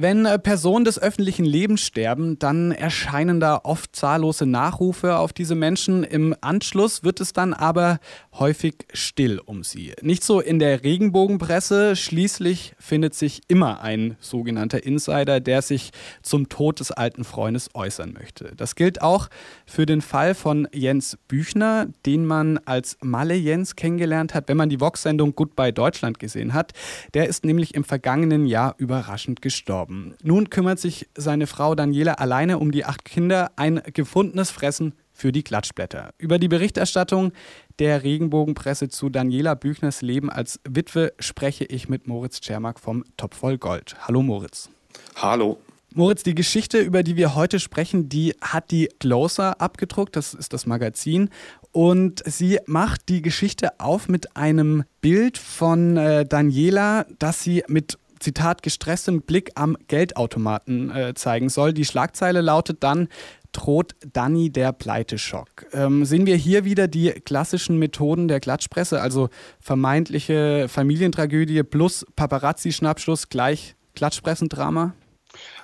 Wenn äh, Personen des öffentlichen Lebens sterben, dann erscheinen da oft zahllose Nachrufe auf diese Menschen. Im Anschluss wird es dann aber häufig still um sie. Nicht so in der Regenbogenpresse. Schließlich findet sich immer ein sogenannter Insider, der sich zum Tod des alten Freundes äußern möchte. Das gilt auch für den Fall von Jens Büchner, den man als Malle Jens kennengelernt hat, wenn man die Vox-Sendung Goodbye Deutschland gesehen hat. Der ist nämlich im vergangenen Jahr überraschend gestorben gestorben. Nun kümmert sich seine Frau Daniela alleine um die acht Kinder, ein gefundenes Fressen für die Klatschblätter. Über die Berichterstattung der Regenbogenpresse zu Daniela Büchners Leben als Witwe spreche ich mit Moritz Czermak vom Topf voll Gold. Hallo Moritz. Hallo. Moritz, die Geschichte, über die wir heute sprechen, die hat die Closer abgedruckt, das ist das Magazin. Und sie macht die Geschichte auf mit einem Bild von äh, Daniela, das sie mit Zitat, gestresstem Blick am Geldautomaten äh, zeigen soll. Die Schlagzeile lautet dann, droht Danny der Pleiteschock. Ähm, sehen wir hier wieder die klassischen Methoden der Klatschpresse, also vermeintliche Familientragödie plus Paparazzi-Schnappschuss gleich Klatschpressendrama?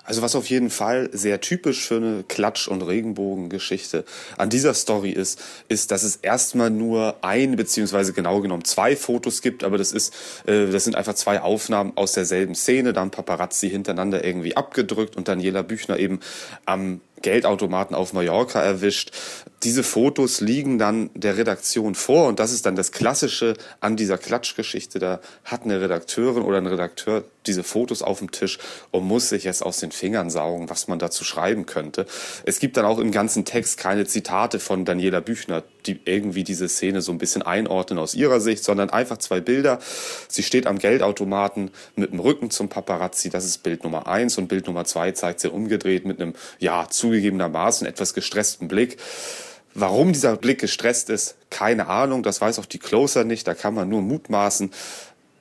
Also was auf jeden Fall sehr typisch für eine Klatsch- und Regenbogengeschichte an dieser Story ist, ist, dass es erstmal nur ein beziehungsweise genau genommen zwei Fotos gibt, aber das ist, äh, das sind einfach zwei Aufnahmen aus derselben Szene, dann Paparazzi hintereinander irgendwie abgedrückt und Daniela Büchner eben am Geldautomaten auf Mallorca erwischt. Diese Fotos liegen dann der Redaktion vor und das ist dann das Klassische an dieser Klatschgeschichte. Da hat eine Redakteurin oder ein Redakteur diese Fotos auf dem Tisch und muss sich jetzt aus den Fingern saugen, was man dazu schreiben könnte. Es gibt dann auch im ganzen Text keine Zitate von Daniela Büchner, die irgendwie diese Szene so ein bisschen einordnen aus ihrer Sicht, sondern einfach zwei Bilder. Sie steht am Geldautomaten mit dem Rücken zum Paparazzi, das ist Bild Nummer eins und Bild Nummer zwei zeigt sie umgedreht mit einem, ja, zugegebenermaßen etwas gestressten Blick. Warum dieser Blick gestresst ist, keine Ahnung, das weiß auch die Closer nicht, da kann man nur mutmaßen.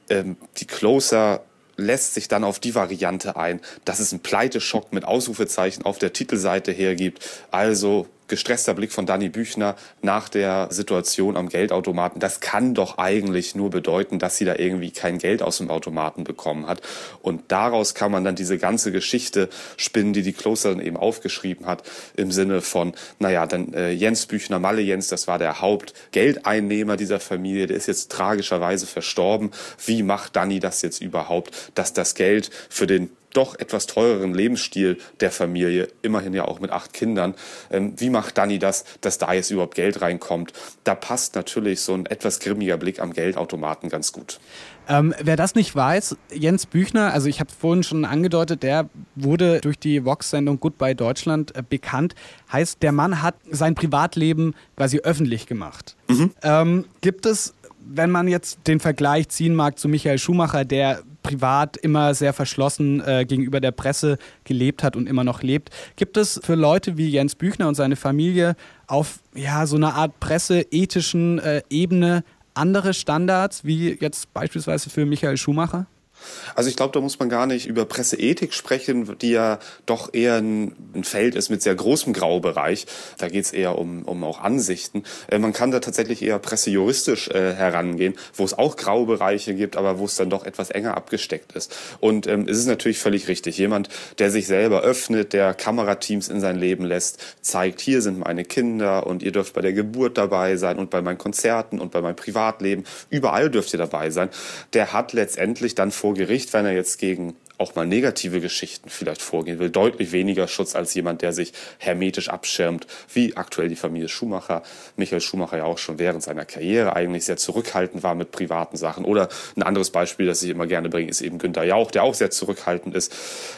Ähm, die Closer lässt sich dann auf die Variante ein, dass es einen Pleiteschock mit Ausrufezeichen auf der Titelseite hergibt. Also gestresster Blick von Danny Büchner nach der Situation am Geldautomaten. Das kann doch eigentlich nur bedeuten, dass sie da irgendwie kein Geld aus dem Automaten bekommen hat. Und daraus kann man dann diese ganze Geschichte spinnen, die die Kloster dann eben aufgeschrieben hat, im Sinne von, naja, dann äh, Jens Büchner, Malle Jens, das war der Hauptgeldeinnehmer dieser Familie, der ist jetzt tragischerweise verstorben. Wie macht Danny das jetzt überhaupt, dass das Geld für den doch etwas teureren Lebensstil der Familie, immerhin ja auch mit acht Kindern. Ähm, wie macht Dani das, dass da jetzt überhaupt Geld reinkommt? Da passt natürlich so ein etwas grimmiger Blick am Geldautomaten ganz gut. Ähm, wer das nicht weiß, Jens Büchner, also ich habe vorhin schon angedeutet, der wurde durch die Vox-Sendung Goodbye Deutschland äh, bekannt. Heißt, der Mann hat sein Privatleben quasi öffentlich gemacht. Mhm. Ähm, gibt es wenn man jetzt den Vergleich ziehen mag zu Michael Schumacher, der privat immer sehr verschlossen äh, gegenüber der Presse gelebt hat und immer noch lebt. Gibt es für Leute wie Jens Büchner und seine Familie auf ja, so einer Art presseethischen äh, Ebene andere Standards wie jetzt beispielsweise für Michael Schumacher? Also ich glaube, da muss man gar nicht über Presseethik sprechen, die ja doch eher ein, ein Feld ist mit sehr großem Graubereich. Da geht es eher um, um auch Ansichten. Äh, man kann da tatsächlich eher pressejuristisch äh, herangehen, wo es auch Graubereiche gibt, aber wo es dann doch etwas enger abgesteckt ist. Und ähm, es ist natürlich völlig richtig. Jemand, der sich selber öffnet, der Kamerateams in sein Leben lässt, zeigt, hier sind meine Kinder und ihr dürft bei der Geburt dabei sein und bei meinen Konzerten und bei meinem Privatleben. Überall dürft ihr dabei sein. Der hat letztendlich dann vor Gericht, wenn er jetzt gegen auch mal negative Geschichten vielleicht vorgehen will, deutlich weniger Schutz als jemand, der sich hermetisch abschirmt, wie aktuell die Familie Schumacher. Michael Schumacher ja auch schon während seiner Karriere eigentlich sehr zurückhaltend war mit privaten Sachen. Oder ein anderes Beispiel, das ich immer gerne bringe, ist eben Günter Jauch, der auch sehr zurückhaltend ist.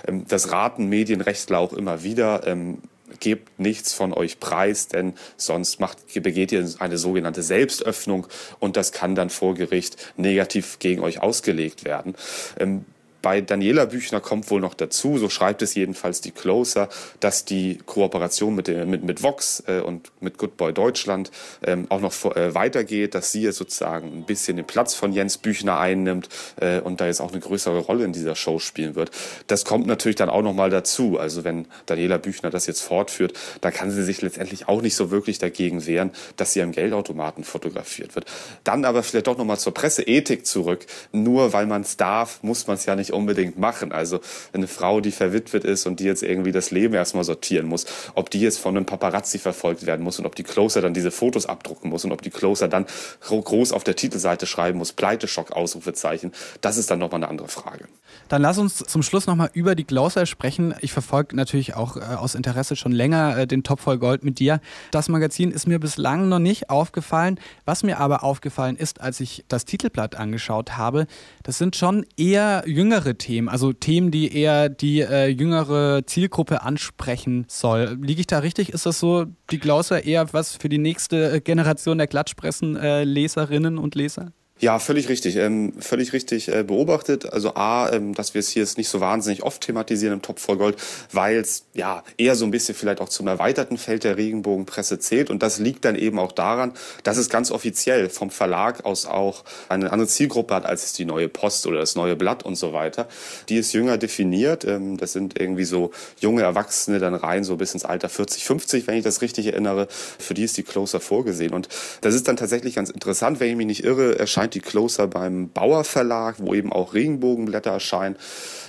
Ähm, das raten Medienrechtler auch immer wieder ähm, gebt nichts von euch preis, denn sonst macht, begeht ihr eine sogenannte Selbstöffnung und das kann dann vor Gericht negativ gegen euch ausgelegt werden. Ähm, Bei Daniela Büchner kommt wohl noch dazu, so schreibt es jedenfalls die Closer, dass die Kooperation mit, mit, mit Vox äh, und mit Good Boy Deutschland ähm, auch noch vor, äh, weitergeht, dass sie jetzt sozusagen ein bisschen den Platz von Jens Büchner einnimmt äh, und da jetzt auch eine größere Rolle in dieser Show spielen wird. Das kommt natürlich dann auch noch mal dazu. Also wenn Daniela Büchner das jetzt fortführt, da kann sie sich letztendlich auch nicht so wirklich dagegen wehren, dass sie am Geldautomaten fotografiert wird. Dann aber vielleicht doch noch mal zur Presseethik zurück. Nur weil man es darf, muss man es ja nicht unbedingt machen. Also eine Frau, die verwitwet ist und die jetzt irgendwie das Leben erstmal sortieren muss, ob die jetzt von einem Paparazzi verfolgt werden muss und ob die Closer dann diese Fotos abdrucken muss und ob die Closer dann groß auf der Titelseite schreiben muss, Pleiteschock, Ausrufezeichen, das ist dann nochmal eine andere Frage. Dann lass uns zum Schluss nochmal über die Closer sprechen. Ich verfolge natürlich auch äh, aus Interesse schon länger äh, den Top voll Gold mit dir. Das Magazin ist mir bislang noch nicht aufgefallen. Was mir aber aufgefallen ist, als ich das Titelblatt angeschaut habe, das sind schon eher jüngere Themen, also Themen, die eher die äh, jüngere Zielgruppe ansprechen soll. Liege ich da richtig? Ist das so, die Glauser eher was für die nächste äh, Generation der Klatschpressen-Leserinnen äh, und Leser? Ja, völlig richtig. Ähm, völlig richtig äh, beobachtet. Also A, ähm, dass wir es hier jetzt nicht so wahnsinnig oft thematisieren im Top voll Gold, weil es ja eher so ein bisschen vielleicht auch zum erweiterten Feld der Regenbogenpresse zählt. Und das liegt dann eben auch daran, dass es ganz offiziell vom Verlag aus auch eine andere Zielgruppe hat, als es die neue Post oder das neue Blatt und so weiter. Die ist jünger definiert. Ähm, das sind irgendwie so junge Erwachsene dann rein, so bis ins Alter 40, 50, wenn ich das richtig erinnere. Für die ist die Closer vorgesehen. Und das ist dann tatsächlich ganz interessant, wenn ich mich nicht irre, erscheint die Closer beim Bauer Verlag, wo eben auch Regenbogenblätter erscheinen.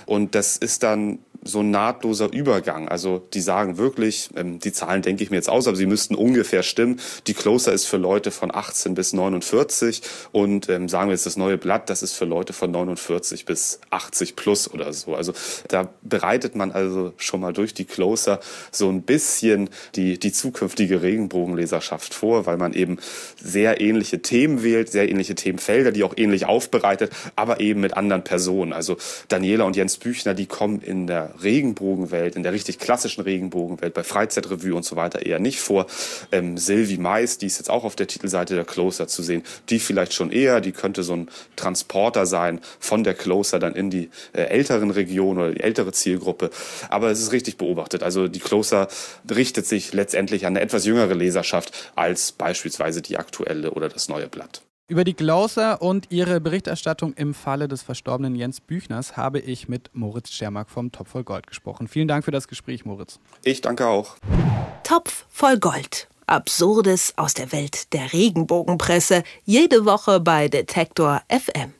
Und das ist dann so ein nahtloser Übergang. Also die sagen wirklich, ähm, die Zahlen denke ich mir jetzt aus, aber sie müssten ungefähr stimmen. Die Closer ist für Leute von 18 bis 49 und ähm, sagen wir jetzt das neue Blatt, das ist für Leute von 49 bis 80 plus oder so. Also da bereitet man also schon mal durch die Closer so ein bisschen die, die zukünftige Regenbogenleserschaft vor, weil man eben sehr ähnliche Themen wählt, sehr ähnliche Themenfelder, die auch ähnlich aufbereitet, aber eben mit anderen Personen. Also Daniela und Jens Büchner, die kommen in der Regenbogenwelt, in der richtig klassischen Regenbogenwelt, bei Freizeitrevue und so weiter eher nicht vor. Ähm, Sylvie Mais, die ist jetzt auch auf der Titelseite der Closer zu sehen, die vielleicht schon eher, die könnte so ein Transporter sein von der Closer dann in die äh, älteren Regionen oder die ältere Zielgruppe. Aber es ist richtig beobachtet. Also die Closer richtet sich letztendlich an eine etwas jüngere Leserschaft als beispielsweise die aktuelle oder das neue Blatt. Über die Glauser und ihre Berichterstattung im Falle des verstorbenen Jens Büchners habe ich mit Moritz Schermack vom Topf voll Gold gesprochen. Vielen Dank für das Gespräch, Moritz. Ich danke auch. Topf voll Gold. Absurdes aus der Welt der Regenbogenpresse. Jede Woche bei Detektor FM.